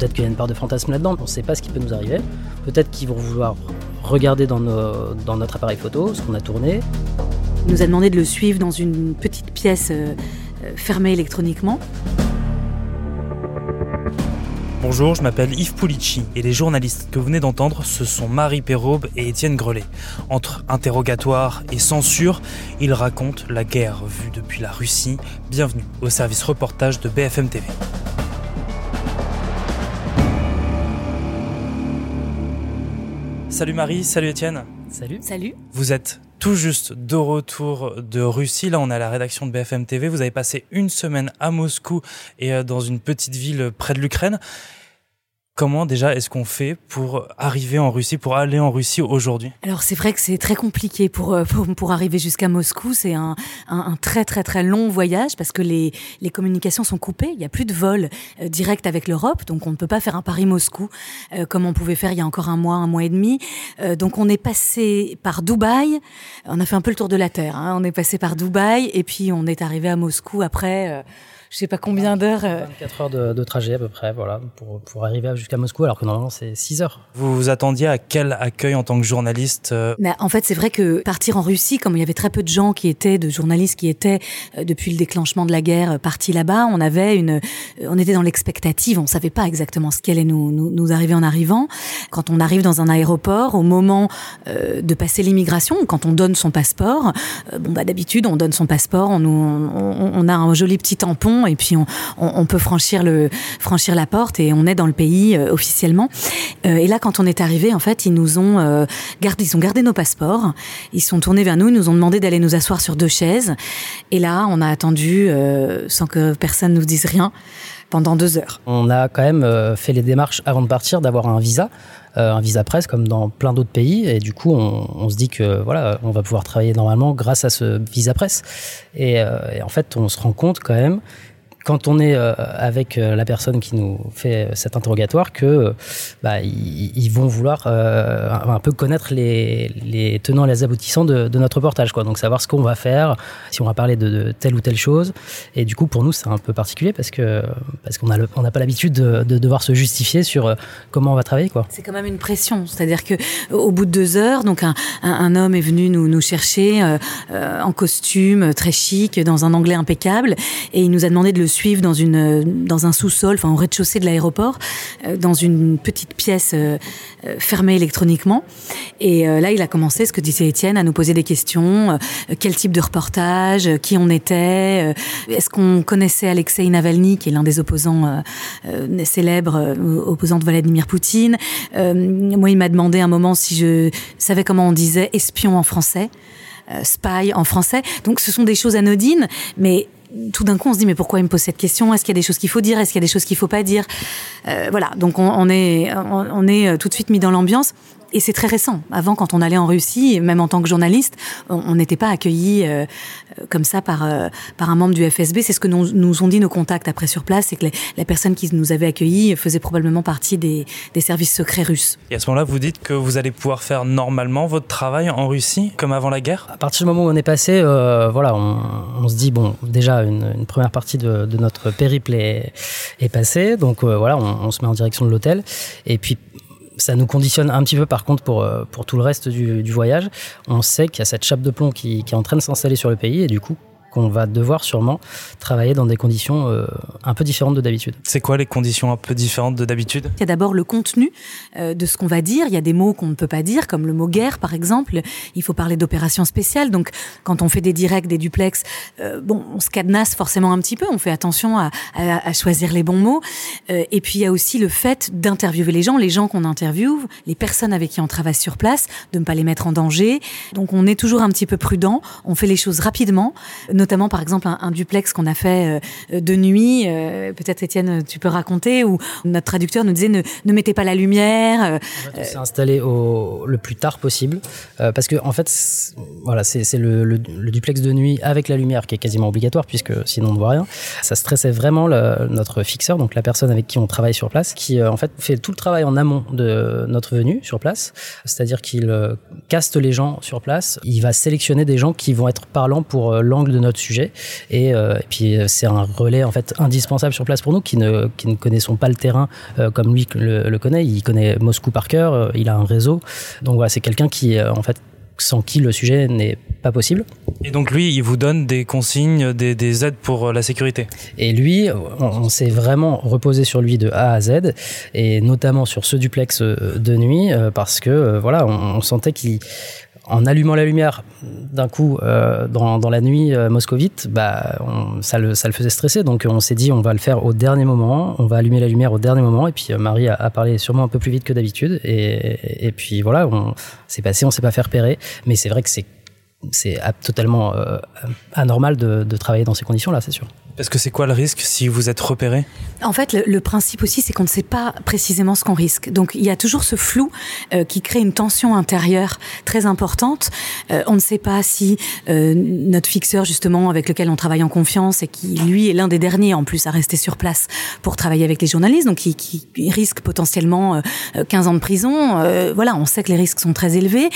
Peut-être qu'il y a une part de fantasme là-dedans, on ne sait pas ce qui peut nous arriver. Peut-être qu'ils vont vouloir regarder dans, dans notre appareil photo ce qu'on a tourné. Il nous a demandé de le suivre dans une petite pièce euh, euh, fermée électroniquement. Bonjour, je m'appelle Yves Pulici et les journalistes que vous venez d'entendre, ce sont Marie Perraube et Étienne Grelet. Entre interrogatoire et censure, ils racontent la guerre vue depuis la Russie. Bienvenue au service reportage de BFM TV. Salut Marie, salut Étienne. Salut. Salut. Vous êtes tout juste de retour de Russie. Là, on est à la rédaction de BFM TV. Vous avez passé une semaine à Moscou et euh, dans une petite ville près de l'Ukraine. Comment déjà est-ce qu'on fait pour arriver en Russie, pour aller en Russie aujourd'hui? Alors c'est vrai que c'est très compliqué pour, euh, pour, arriver jusqu'à Moscou. C'est un, un, très très très long voyage parce que les, les communications sont coupées. Il n'y a plus de vol euh, direct avec l'Europe, donc on ne peut pas faire un Paris-Moscou euh, comme on pouvait faire il y a encore un mois, un mois et demi. Donc on est passé par Dubaï. On a fait un peu le tour de la terre. Hein. On est passé par Dubaï et puis on est arrivé à Moscou après je sais pas combien d'heures. 24 euh. heures de, de, trajet à peu près, voilà, pour, pour arriver jusqu'à Moscou, alors que normalement c'est 6 heures. Vous vous attendiez à quel accueil en tant que journaliste euh Mais En fait, c'est vrai que partir en Russie, comme il y avait très peu de gens qui étaient, de journalistes qui étaient euh, depuis le déclenchement de la guerre partis là-bas, on avait une, on était dans l'expectative, on savait pas exactement ce qu'allait nous, nous, nous arriver en arrivant. Quand on arrive dans un aéroport, au moment euh, de passer l'immigration, quand on donne son passeport, bon bah d'habitude on donne son passeport, on, on, on a un joli petit tampon et puis on, peut franchir la porte et on est dans le pays euh, officiellement. Euh, et là, quand on est arrivé, en fait, ils nous ont euh, gardé, ils ont gardé nos passeports. Ils sont tournés vers nous, ils nous ont demandé d'aller nous asseoir sur deux chaises. Et là, on a attendu euh, sans que personne nous dise rien pendant deux heures. On a quand même fait les démarches avant de partir d'avoir un visa, un visa presse comme dans plein d'autres pays, et du coup on, se dit que voilà, on va pouvoir travailler normalement grâce à ce visa presse. Et en fait, on se rend compte quand même quand on est euh, avec euh, la personne qui nous fait cet interrogatoire que bah, vont vouloir euh, un peu connaître les, tenants et les aboutissants de, notre reportage quoi. Donc savoir ce qu'on va faire si on va parler de, telle ou telle chose. Et du coup pour nous c'est un peu particulier parce qu'on n'a pas l'habitude de, de, devoir se justifier sur euh, comment on va travailler c'est quand même une pression. C'est-à-dire que au bout de deux heures donc un, homme est venu nous, chercher euh, en costume très chic dans un anglais impeccable et il nous a demandé de le suivre dans, une, dans un sous-sol, enfin au rez-de-chaussée de l'aéroport, euh, dans une petite pièce euh, euh, fermée électroniquement. Et là, il a commencé, ce que disait Étienne, à nous poser des questions. Quel type de reportage Qui on était Est-ce qu'on connaissait Alexei Navalny, qui est l'un des opposants célèbres, opposant de Vladimir Poutine Moi, il m'a demandé un moment si je savais comment on disait espion en français, spy en français. Donc, ce sont des choses anodines, mais tout d'un coup, on se dit mais pourquoi il me pose cette question? Est-ce qu'il y a des choses qu'il faut dire? Est-ce qu'il y a des choses qu'il faut pas dire? Euh, Voilà, donc on, est on, on, est tout de suite mis dans l'ambiance et c'est très récent. Avant, quand on allait en Russie, même en tant que journaliste, on n'était pas accueilli euh, comme ça par euh, par un membre du FSB. C'est ce que nous, nous ont dit nos contacts après sur place, c'est que les, la personne qui nous avait accueillis faisait probablement partie des, des services secrets russes. Et à ce moment-là, vous dites que vous allez pouvoir faire normalement votre travail en Russie, comme avant la guerre? À partir du moment où on est passé, euh, voilà, on, on, se dit bon, déjà une, une première partie de, de, notre périple est, est passée, donc euh, voilà, on, on se met en direction de l'hôtel, et puis ça nous conditionne un petit peu par contre pour, euh, pour tout le reste du, voyage. On sait qu'il y a cette chape de plomb qui, qui est en train de s'installer sur le pays et du coup qu'on va devoir sûrement travailler dans des conditions euh, un peu différentes de d'habitude. C'est quoi les conditions un peu différentes de d'habitude? Il y a d'abord le contenu euh, de ce qu'on va dire. Il y a des mots qu'on ne peut pas dire, comme le mot guerre par exemple. Il faut parler d'opérations spéciales. Donc quand on fait des directs, des duplex, euh, bon, on se cadenasse forcément un petit peu. On fait attention à, à, à choisir les bons mots. Euh, et puis il y a aussi le fait d'interviewer les gens, les gens qu'on interviewe, les personnes avec qui on travaille sur place, de ne pas les mettre en danger. Donc on est toujours un petit peu prudent. On fait les choses rapidement notamment par exemple un, duplex qu'on a fait euh, de nuit, euh, peut-être Étienne tu peux raconter, où notre traducteur nous disait ne, mettez pas la lumière. Euh, on s'est installé le plus tard possible, euh, parce que en fait voilà c'est le, le, le, duplex de nuit avec la lumière qui est quasiment obligatoire puisque sinon on ne voit rien. Ça stressait vraiment notre fixeur, donc la personne avec qui on travaille sur place, qui euh, en fait fait tout le travail en amont de notre venue sur place, c'est-à-dire qu'il caste les gens sur place, il va sélectionner des gens qui vont être parlants pour l'angle de notre notre sujet. Et, puis c'est un relais en fait indispensable sur place pour nous qui ne, qui ne connaissons pas le terrain comme lui le, le, connaît. Il connaît Moscou par cœur, il a un réseau. Donc voilà, c'est quelqu'un qui en fait sans qui le sujet n'est pas possible. Et donc lui, il vous donne des consignes, des, aides pour euh, la sécurité. Et lui, on, s'est vraiment reposé sur lui de A à Z, et notamment sur ce duplex euh, de nuit, euh, parce que voilà, on sentait qu'il en allumant la lumière d'un coup euh, dans, dans, la nuit euh, moscovite, bah, ça, le, ça le faisait stresser. Donc on s'est dit on va le faire au dernier moment, on va allumer la lumière au dernier moment. Et puis euh, Marie a, parlé sûrement un peu plus vite que d'habitude. Et, et, puis voilà, on s'est passé, on s'est pas fait repérer. Mais c'est vrai que c'est totalement anormal de, de travailler dans ces conditions-là, c'est sûr. Parce que c'est quoi le risque si vous êtes repéré? En fait, le, principe aussi, c'est qu'on ne sait pas précisément ce qu'on risque. Donc, il y a toujours ce flou euh, qui crée une tension intérieure très importante. Euh, on ne sait pas si euh, notre fixeur, justement, avec lequel on travaille en confiance et qui, lui, est l'un des derniers, en plus, à rester sur place pour travailler avec les journalistes, donc qui, qui risque potentiellement 15 ans de prison. voilà, on sait que les risques sont très élevés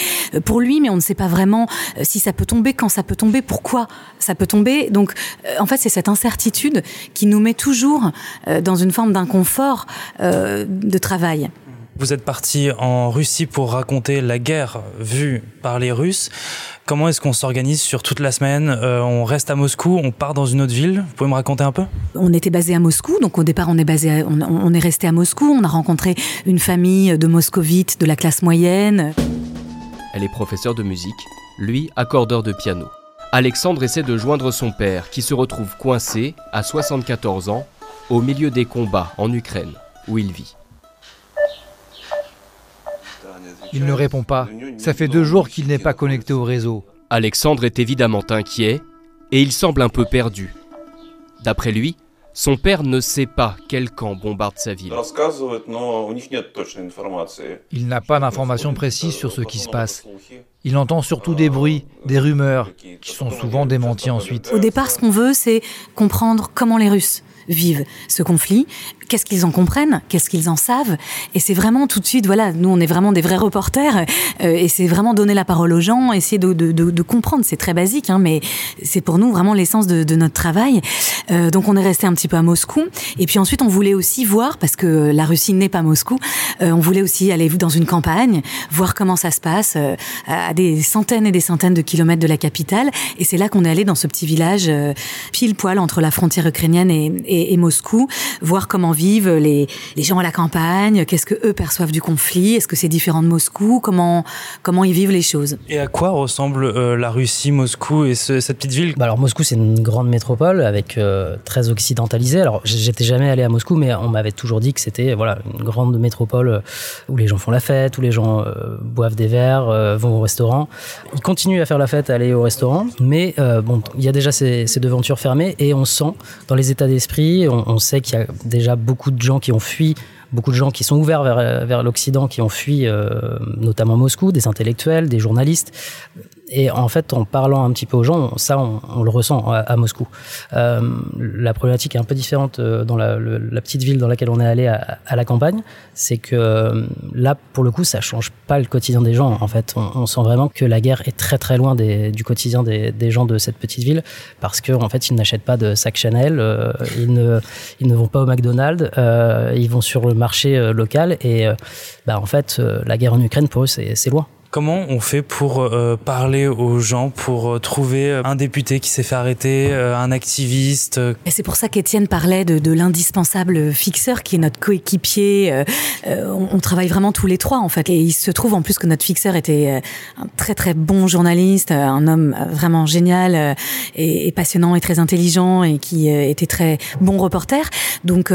pour lui, mais on ne sait pas vraiment si ça peut tomber, quand ça peut tomber, pourquoi ça peut tomber. Donc, en fait, c'est cette incertitude qui nous met toujours euh, dans une forme d'inconfort euh, de travail. Vous êtes parti en Russie pour raconter la guerre vue par les Russes. Comment est-ce qu'on s'organise sur toute la semaine euh, On reste à Moscou, on part dans une autre ville? Vous pouvez me raconter un peu? On était basé à Moscou, donc au départ on est basé, on, est resté à Moscou. On a rencontré une famille de moscovites de la classe moyenne. Elle est professeure de musique, lui accordeur de piano. Alexandre essaie de joindre son père, qui se retrouve coincé, à 74 ans, au milieu des combats en Ukraine, où il vit. Il ne répond pas. Ça fait deux jours qu'il n'est pas connecté au réseau. Alexandre est évidemment inquiet et il semble un peu perdu. D'après lui, son père ne sait pas quel camp bombarde sa ville. Il n'a pas d'informations précises sur ce qui se passe. Il entend surtout des bruits, des rumeurs, qui sont souvent démentis ensuite. Au départ, ce qu'on veut, c'est comprendre comment les Russes vivent ce conflit, qu'est-ce qu'ils en comprennent, qu'est-ce qu'ils en savent. Et c'est vraiment tout de suite, voilà, nous on est vraiment des vrais reporters, euh, et c'est vraiment donner la parole aux gens, essayer de, de, de, de comprendre. C'est très basique, hein, mais c'est pour nous vraiment l'essence de, notre travail. Euh, donc on est resté un petit peu à Moscou, et puis ensuite on voulait aussi voir, parce que la Russie n'est pas Moscou, euh, on voulait aussi aller dans une campagne, voir comment ça se passe euh, à des centaines et des centaines de kilomètres de la capitale. Et c'est là qu'on est allé dans ce petit village pile poil entre la frontière ukrainienne et, et Moscou, voir comment vivent les, les gens à la campagne, qu'est-ce que eux perçoivent du conflit, est-ce que c'est différent de Moscou, comment comment ils vivent les choses? Et à quoi ressemble euh, la Russie, Moscou et cette petite ville? Bah Alors Moscou c'est une grande métropole avec euh, très occidentalisée. Alors j'étais jamais allé à Moscou, mais on m'avait toujours dit que c'était voilà une grande métropole euh, où les gens font la fête, où les gens boivent des verres, vont au restaurant. Ils continuent à faire la fête, à aller au restaurant, mais bon il y a déjà ces, ces devantures fermées et on sent dans les états d'esprit, on, on sait qu'il y a déjà beaucoup de gens qui ont fui, beaucoup de gens qui sont ouverts vers, l'Occident, qui ont fui euh, notamment Moscou, des intellectuels, des journalistes et en fait, en parlant un petit peu aux gens, ça, on, le ressent à, Moscou. Euh, la problématique est un peu différente euh, dans la, petite ville dans laquelle on est allé à, la campagne. C'est que euh, là, pour le coup, ça change pas le quotidien des gens. En fait, on, sent vraiment que la guerre est très très loin du quotidien des, gens de cette petite ville parce qu'en en fait, ils n'achètent pas de sac Chanel, ils ne ils ne vont pas au McDonald's, ils vont sur le marché local et bah, en fait, la guerre en Ukraine pour eux, c'est loin. Comment on fait pour euh, parler aux gens, pour euh, trouver euh, un député qui s'est fait arrêter, un activiste Et c'est pour ça qu'Étienne parlait de, de l'indispensable fixeur qui est notre coéquipier. On, on, travaille vraiment tous les trois en fait. Et il se trouve en plus que notre fixeur était un très très bon journaliste, un homme vraiment génial et, et passionnant et très intelligent et qui était très bon reporter. Donc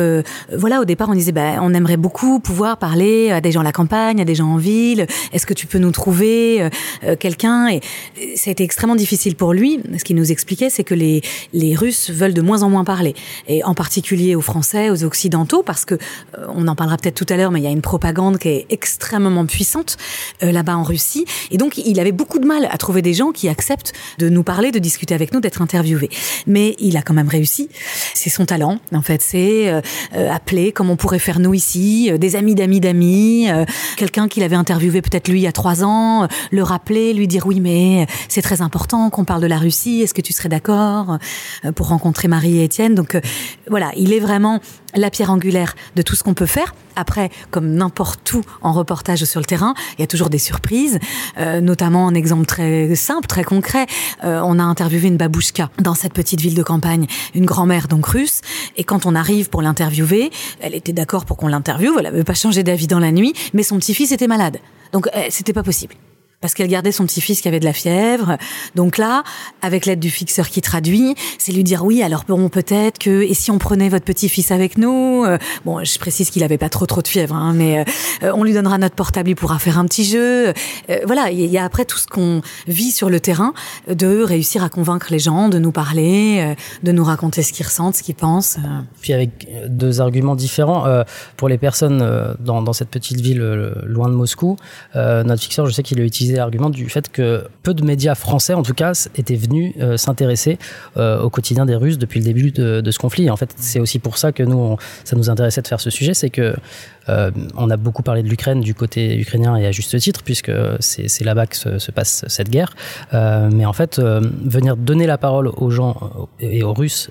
voilà, au départ on disait bah, on aimerait beaucoup pouvoir parler à des gens à la campagne, à des gens en ville. Est-ce que tu peux nous trouver trouver euh, euh, quelqu'un. Et ça a été extrêmement difficile pour lui. Ce qu'il nous expliquait, c'est que les, les Russes veulent de moins en moins parler. Et en particulier aux Français, aux Occidentaux, parce que, euh, on en parlera peut-être tout à l'heure, mais il y a une propagande qui est extrêmement puissante là-bas en Russie. Et donc, il avait beaucoup de mal à trouver des gens qui acceptent de nous parler, de discuter avec nous, d'être interviewés. Mais il a quand même réussi. C'est son talent, en fait. C'est appeler, comme on pourrait faire nous ici, des amis d'amis d'amis, quelqu'un qu'il avait interviewé peut-être lui il y a trois ans, temps, le rappeler, lui dire oui mais c'est très important qu'on parle de la Russie, est-ce que tu serais d'accord pour rencontrer Marie et Étienne? Donc voilà, il est vraiment la pierre angulaire de tout ce qu'on peut faire. Après, comme n'importe où en reportage sur le terrain, il y a toujours des surprises, euh, notamment un exemple très simple, très concret. Euh, on a interviewé une babouchka dans cette petite ville de campagne, une grand-mère donc russe, et quand on arrive pour l'interviewer, elle était d'accord pour qu'on l'interviewe, elle n'avait pas changé d'avis dans la nuit, mais son petit-fils était malade. Donc euh, c'était pas possible parce qu'elle gardait son petit-fils qui avait de la fièvre. Donc là, avec l'aide du fixeur qui traduit, c'est lui dire oui, alors bon, peut-être que et si on prenait votre petit-fils avec nous euh, Bon, je précise qu'il avait pas trop trop de fièvre, hein, mais euh, on lui donnera notre portable, il pourra faire un petit jeu. Euh, voilà, il y a après tout ce qu'on vit sur le terrain, de réussir à convaincre les gens, de nous parler, de nous raconter ce qu'ils ressentent, ce qu'ils pensent. Puis avec deux arguments différents pour les personnes dans, cette petite ville loin de Moscou, notre fixeur, je sais qu'il a utilisé l'argument du fait que peu de médias français, en tout cas, étaient venus euh, s'intéresser euh, au quotidien des Russes depuis le début de, ce conflit. En fait, c'est aussi pour ça que nous, ça nous intéressait de faire ce sujet, c'est que euh, on a beaucoup parlé de l'Ukraine du côté ukrainien et à juste titre, puisque c'est là-bas que se, passe cette guerre. mais en fait, venir donner la parole aux gens et aux Russes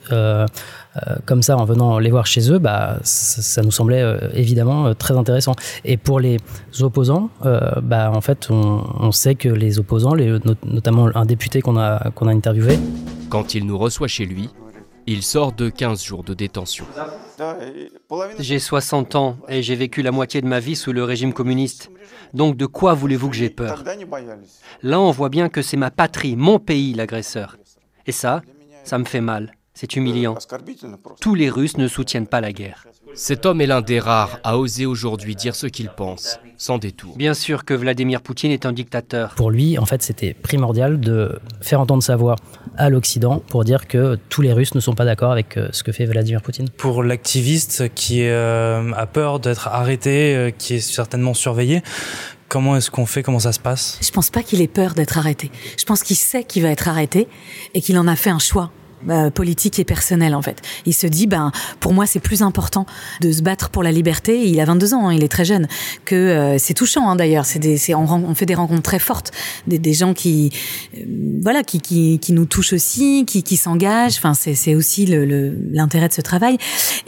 comme ça en venant les voir chez eux, bah, ça, nous semblait évidemment très intéressant. Et pour les opposants, bah, en fait, on sait que les opposants, notamment un député qu'on a interviewé, quand il nous reçoit chez lui, il sort de 15 jours de détention. J'ai 60 ans et j'ai vécu la moitié de ma vie sous le régime communiste. Donc de quoi voulez-vous que j'ai peur? Là, on voit bien que c'est ma patrie, mon pays, l'agresseur. Et ça, ça me fait mal. C'est humiliant. Tous les Russes ne soutiennent pas la guerre. Cet homme est l'un des rares à oser aujourd'hui dire ce qu'il pense, sans détour. Bien sûr que Vladimir Poutine est un dictateur. Pour lui, en fait, c'était primordial de faire entendre sa voix à l'Occident pour dire que tous les Russes ne sont pas d'accord avec euh, ce que fait Vladimir Poutine. Pour l'activiste qui euh, a peur d'être arrêté, euh, qui est certainement surveillé, Comment est-ce qu'on fait? Comment ça se passe? Je pense pas qu'il ait peur d'être arrêté. Je pense qu'il sait qu'il va être arrêté et qu'il en a fait un choix. Euh, politique et personnel en fait. Il se dit ben pour moi c'est plus important de se battre pour la liberté. Il a 22 ans, hein, il est très jeune. Que euh, c'est touchant hein, d'ailleurs. C'est on, on, fait des rencontres très fortes, des, des gens qui euh, voilà qui, qui, qui nous touchent aussi, qui, qui s'engagent. Enfin c'est, aussi le, l'intérêt de ce travail.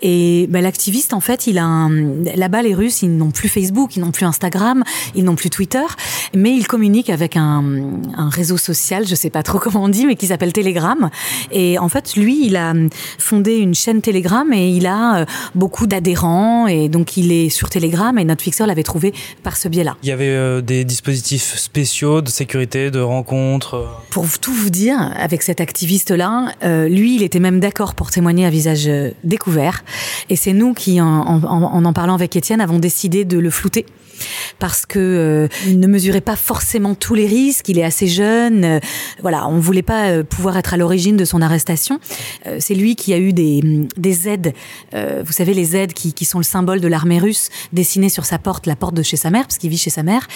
Et ben, l'activiste en fait il a là-bas les Russes ils n'ont plus Facebook, ils n'ont plus Instagram, ils n'ont plus Twitter, mais ils communiquent avec un, un réseau social, je sais pas trop comment on dit, mais qui s'appelle Telegram. En fait, lui, il a fondé une chaîne Telegram et il a euh, beaucoup d'adhérents et donc il est sur Telegram et notre fixeur l'avait trouvé par ce biais-là. Il y avait euh, des dispositifs spéciaux de sécurité, de rencontres. Euh. Pour tout vous dire, avec cet activiste-là, lui, il était même d'accord pour témoigner à visage découvert et c'est nous qui, en en parlant avec Étienne, avons décidé de le flouter parce que euh, il ne mesurait pas forcément tous les risques. Il est assez jeune. Euh, voilà, on voulait pas euh, pouvoir être à l'origine de son arrestation. c'est lui qui a eu des, des aides. vous savez, les aides qui, qui sont le symbole de l'armée russe, dessinées sur sa porte, la porte de chez sa mère, parce qu'il vit chez sa mère.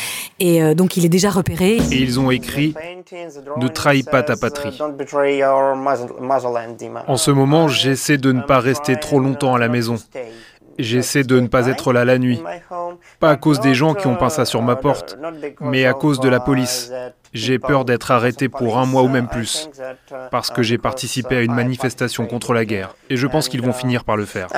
Et donc, il est déjà repéré. Et ils ont écrit Ne trahis pas ta patrie. En ce moment, j'essaie de ne pas rester trop longtemps à la maison. J'essaie de ne pas être là la nuit. Pas à cause des gens qui ont peint ça sur ma porte, mais à cause de la police. J'ai peur d'être arrêté pour un mois ou même plus, parce que j'ai participé à une manifestation contre la guerre. Et je pense qu'ils vont finir par le faire.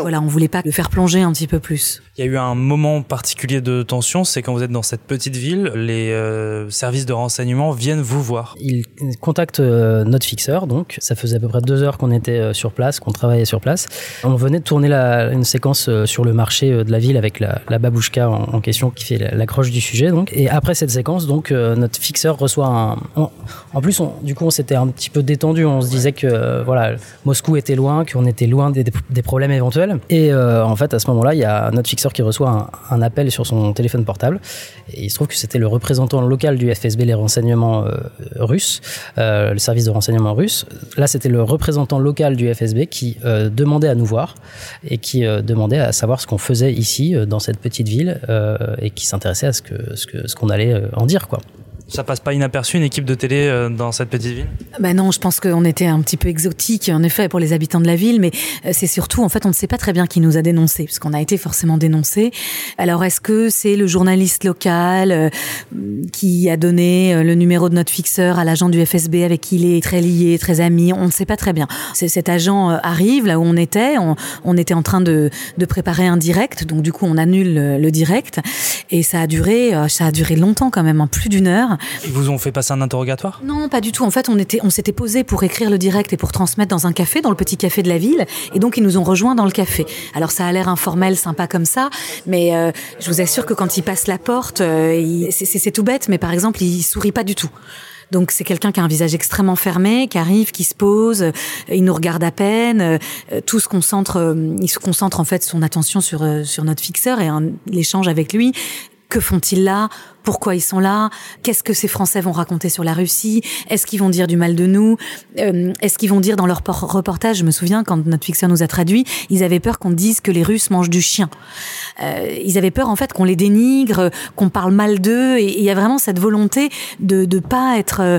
Voilà, on voulait pas le faire plonger un petit peu plus. Il y a eu un moment particulier de tension, c'est quand vous êtes dans cette petite ville, les euh, services de renseignement viennent vous voir. Ils contactent euh, notre fixeur, donc ça faisait à peu près deux heures qu'on était euh, sur place, qu'on travaillait sur place. On venait de tourner la, une séquence sur le marché de la ville avec la, la babouchka en, question qui fait l'accroche du sujet. Donc. Et après cette séquence, donc notre fixeur reçoit un. en plus, on, du coup, on s'était un petit peu détendu. On se disait que euh, voilà, Moscou était loin, qu'on était loin des, problèmes éventuels. Et euh, en fait, à ce moment-là, il y a notre fixeur qui reçoit un, appel sur son téléphone portable. Et il se trouve que c'était le représentant local du FSB, les renseignements euh, russes, le service de renseignement russe. Là, c'était le représentant local du FSB qui demandait à nous voir et qui demandait à savoir ce qu'on faisait ici, dans cette petite ville, et qui s'intéressait à ce que ce qu'on ce qu'on allait en dire, quoi. Ça passe pas inaperçu une équipe de télé euh, dans cette petite ville? Ben non, je pense qu'on était un petit peu exotique en effet pour les habitants de la ville, mais euh, c'est surtout en fait on ne sait pas très bien qui nous a dénoncé, parce qu'on a été forcément dénoncé. Alors est-ce que c'est le journaliste local euh, qui a donné le numéro de notre fixeur à l'agent du FSB avec qui il est très lié, très ami? On ne sait pas très bien. Cet agent arrive là où on était, on, était en train de, préparer un direct, donc du coup on annule le, direct et ça a duré, ça a duré longtemps quand même, en plus d'une heure. Ils vous ont fait passer un interrogatoire? Non, pas du tout. En fait, on était, on s'était posé pour écrire le direct et pour transmettre dans un café, dans le petit café de la ville, et donc ils nous ont rejoints dans le café. Alors ça a l'air informel, sympa comme ça, mais euh, je vous assure que quand ils passent la porte, euh, c'est tout bête, mais par exemple, il sourit pas du tout. Donc c'est quelqu'un qui a un visage extrêmement fermé, qui arrive, qui se pose, euh, il nous regarde à peine, tout se concentre, il se concentre en fait son attention sur sur notre fixeur et l'échange avec lui. Que font-ils là? Pourquoi ils sont là, qu'est-ce que ces Français vont raconter sur la Russie, est-ce qu'ils vont dire du mal de nous, euh, est-ce qu'ils vont dire dans leur reportage, je me souviens quand notre fixeur nous a traduit, ils avaient peur qu'on dise que les Russes mangent du chien. Euh, ils avaient peur en fait qu'on les dénigre, qu'on parle mal d'eux, et il y a vraiment cette volonté de de pas être, euh,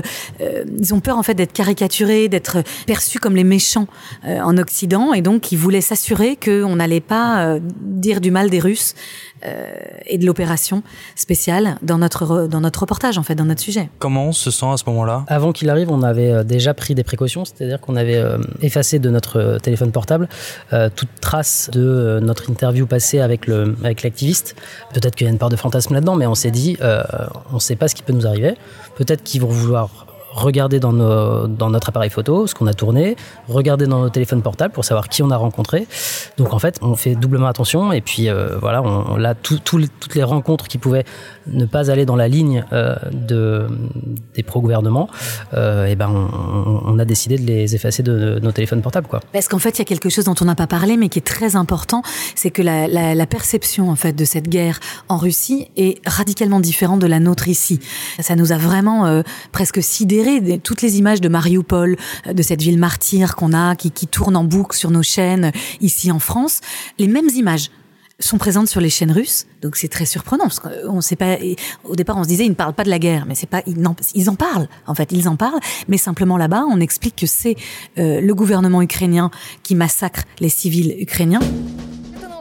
ils ont peur en fait d'être caricaturés, d'être perçus comme les méchants en Occident, et donc ils voulaient s'assurer qu'on n'allait pas dire du mal des Russes et de l'opération spéciale dans dans notre, dans notre reportage, en fait, dans notre sujet. Comment on se sent à ce moment-là? Avant qu'il arrive, on avait euh, déjà pris des précautions, c'est-à-dire qu'on avait euh, effacé de notre euh, téléphone portable toute trace de notre interview passée avec le avec l'activiste. Peut-être qu'il y a une part de fantasme là-dedans, mais on s'est dit, on ne sait pas ce qui peut nous arriver. Peut-être qu'ils vont vouloir regarder dans, notre appareil photo ce qu'on a tourné, regarder dans nos téléphones portables pour savoir qui on a rencontré. Donc en fait, on fait doublement attention et puis euh, voilà, on, là toutes les rencontres qui pouvaient ne pas aller dans la ligne euh, de, des pro-gouvernements, euh, et ben on, a décidé de les effacer de, nos téléphones portables. Quoi. Parce qu'en fait, il y a quelque chose dont on n'a pas parlé mais qui est très important, c'est que la, perception en fait de cette guerre en Russie est radicalement différente de la nôtre ici. Ça nous a vraiment euh, sidéré toutes les images de Mariupol, euh, de cette ville martyre qu'on a, qui, tourne en boucle sur nos chaînes euh, ici en France, les mêmes images sont présentes sur les chaînes russes, donc c'est très surprenant qu'on sait pas. Au départ, on se disait ils ne parlent pas de la guerre, mais c'est pas ils en, parlent. En fait, ils en parlent, mais simplement là-bas, on explique que c'est euh, le gouvernement ukrainien qui massacre les civils ukrainiens.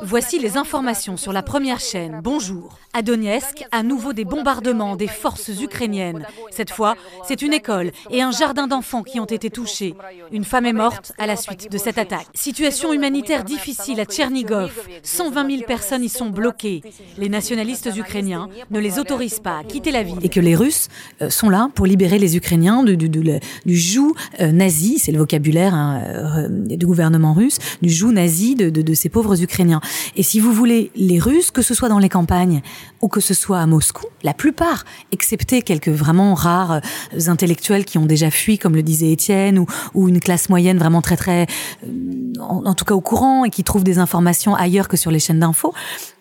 Voici les informations sur la première chaîne. Bonjour. À Donetsk, à nouveau des bombardements des forces ukrainiennes. Cette fois, c'est une école et un jardin d'enfants qui ont été touchés. Une femme est morte à la suite de cette attaque. Situation humanitaire difficile à Tchernigov. 120 000 personnes y sont bloquées. Les nationalistes ukrainiens ne les autorisent pas à quitter la ville. Et que les Russes euh, sont là pour libérer les Ukrainiens du, joug euh, nazi, c'est le vocabulaire hein, euh, du gouvernement russe, du joug nazi de ces pauvres Ukrainiens. Et si vous voulez, les Russes, que ce soit dans les campagnes ou que ce soit à Moscou, la plupart, excepté quelques vraiment rares euh, intellectuels qui ont déjà fui, comme le disait Étienne, ou, une classe moyenne vraiment très très, euh, en, tout cas au courant et qui trouve des informations ailleurs que sur les chaînes d'infos,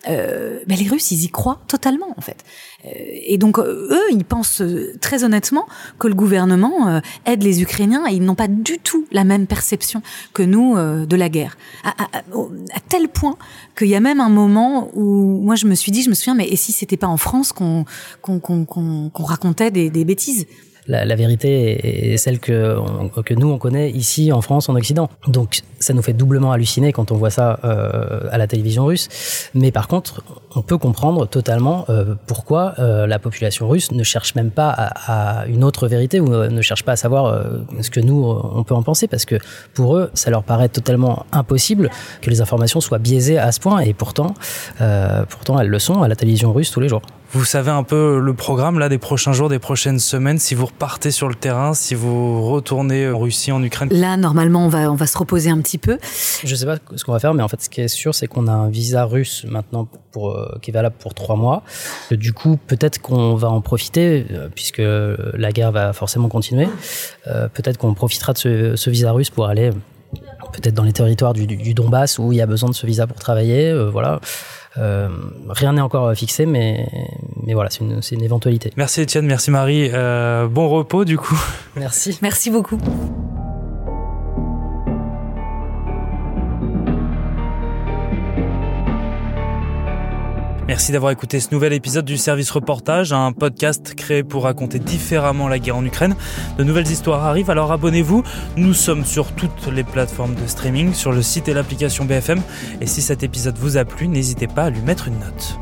euh, ben les Russes, ils y croient totalement en fait. Euh, et donc eux, ils pensent très honnêtement que le gouvernement aide les Ukrainiens et ils n'ont pas du tout la même perception que nous de la guerre. À tel point qu'il y a même un moment où moi je me suis dit, je me souviens, mais et si c'était pas en France qu'on qu'on qu'on racontait des, des bêtises? La, vérité est celle que, nous, on connaît ici en France, en Occident. Donc ça nous fait doublement halluciner quand on voit ça euh, à la télévision russe. Mais par contre, on peut comprendre totalement euh, pourquoi euh, la population russe ne cherche même pas à, une autre vérité ou ne cherche pas à savoir ce que nous, on peut en penser. Parce que pour eux, ça leur paraît totalement impossible que les informations soient biaisées à ce point. Et pourtant, pourtant elles le sont à la télévision russe tous les jours. Vous savez un peu le programme là des prochains jours, des prochaines semaines, si vous repartez sur le terrain, si vous retournez en Russie, en Ukraine? Là, normalement, on va, on va se reposer un petit peu. Je sais pas ce qu'on va faire, mais en fait, ce qui est sûr, c'est qu'on a un visa russe maintenant pour, euh, qui est valable pour trois mois. Du coup, peut-être qu'on va en profiter, euh, puisque la guerre va forcément continuer. Euh, peut-être qu'on profitera de ce, ce, visa russe pour aller peut-être dans les territoires du, du, Donbass où il y a besoin de ce visa pour travailler. voilà. Euh, rien n'est encore fixé, mais, mais voilà, c'est une, une, éventualité. Merci Étienne, merci Marie. Euh, bon repos du coup. Merci. Merci beaucoup. Merci d'avoir écouté ce nouvel épisode du Service Reportage, un podcast créé pour raconter différemment la guerre en Ukraine. De nouvelles histoires arrivent, alors abonnez-vous. Nous sommes sur toutes les plateformes de streaming, sur le site et l'application BFM. Et si cet épisode vous a plu, n'hésitez pas à lui mettre une note.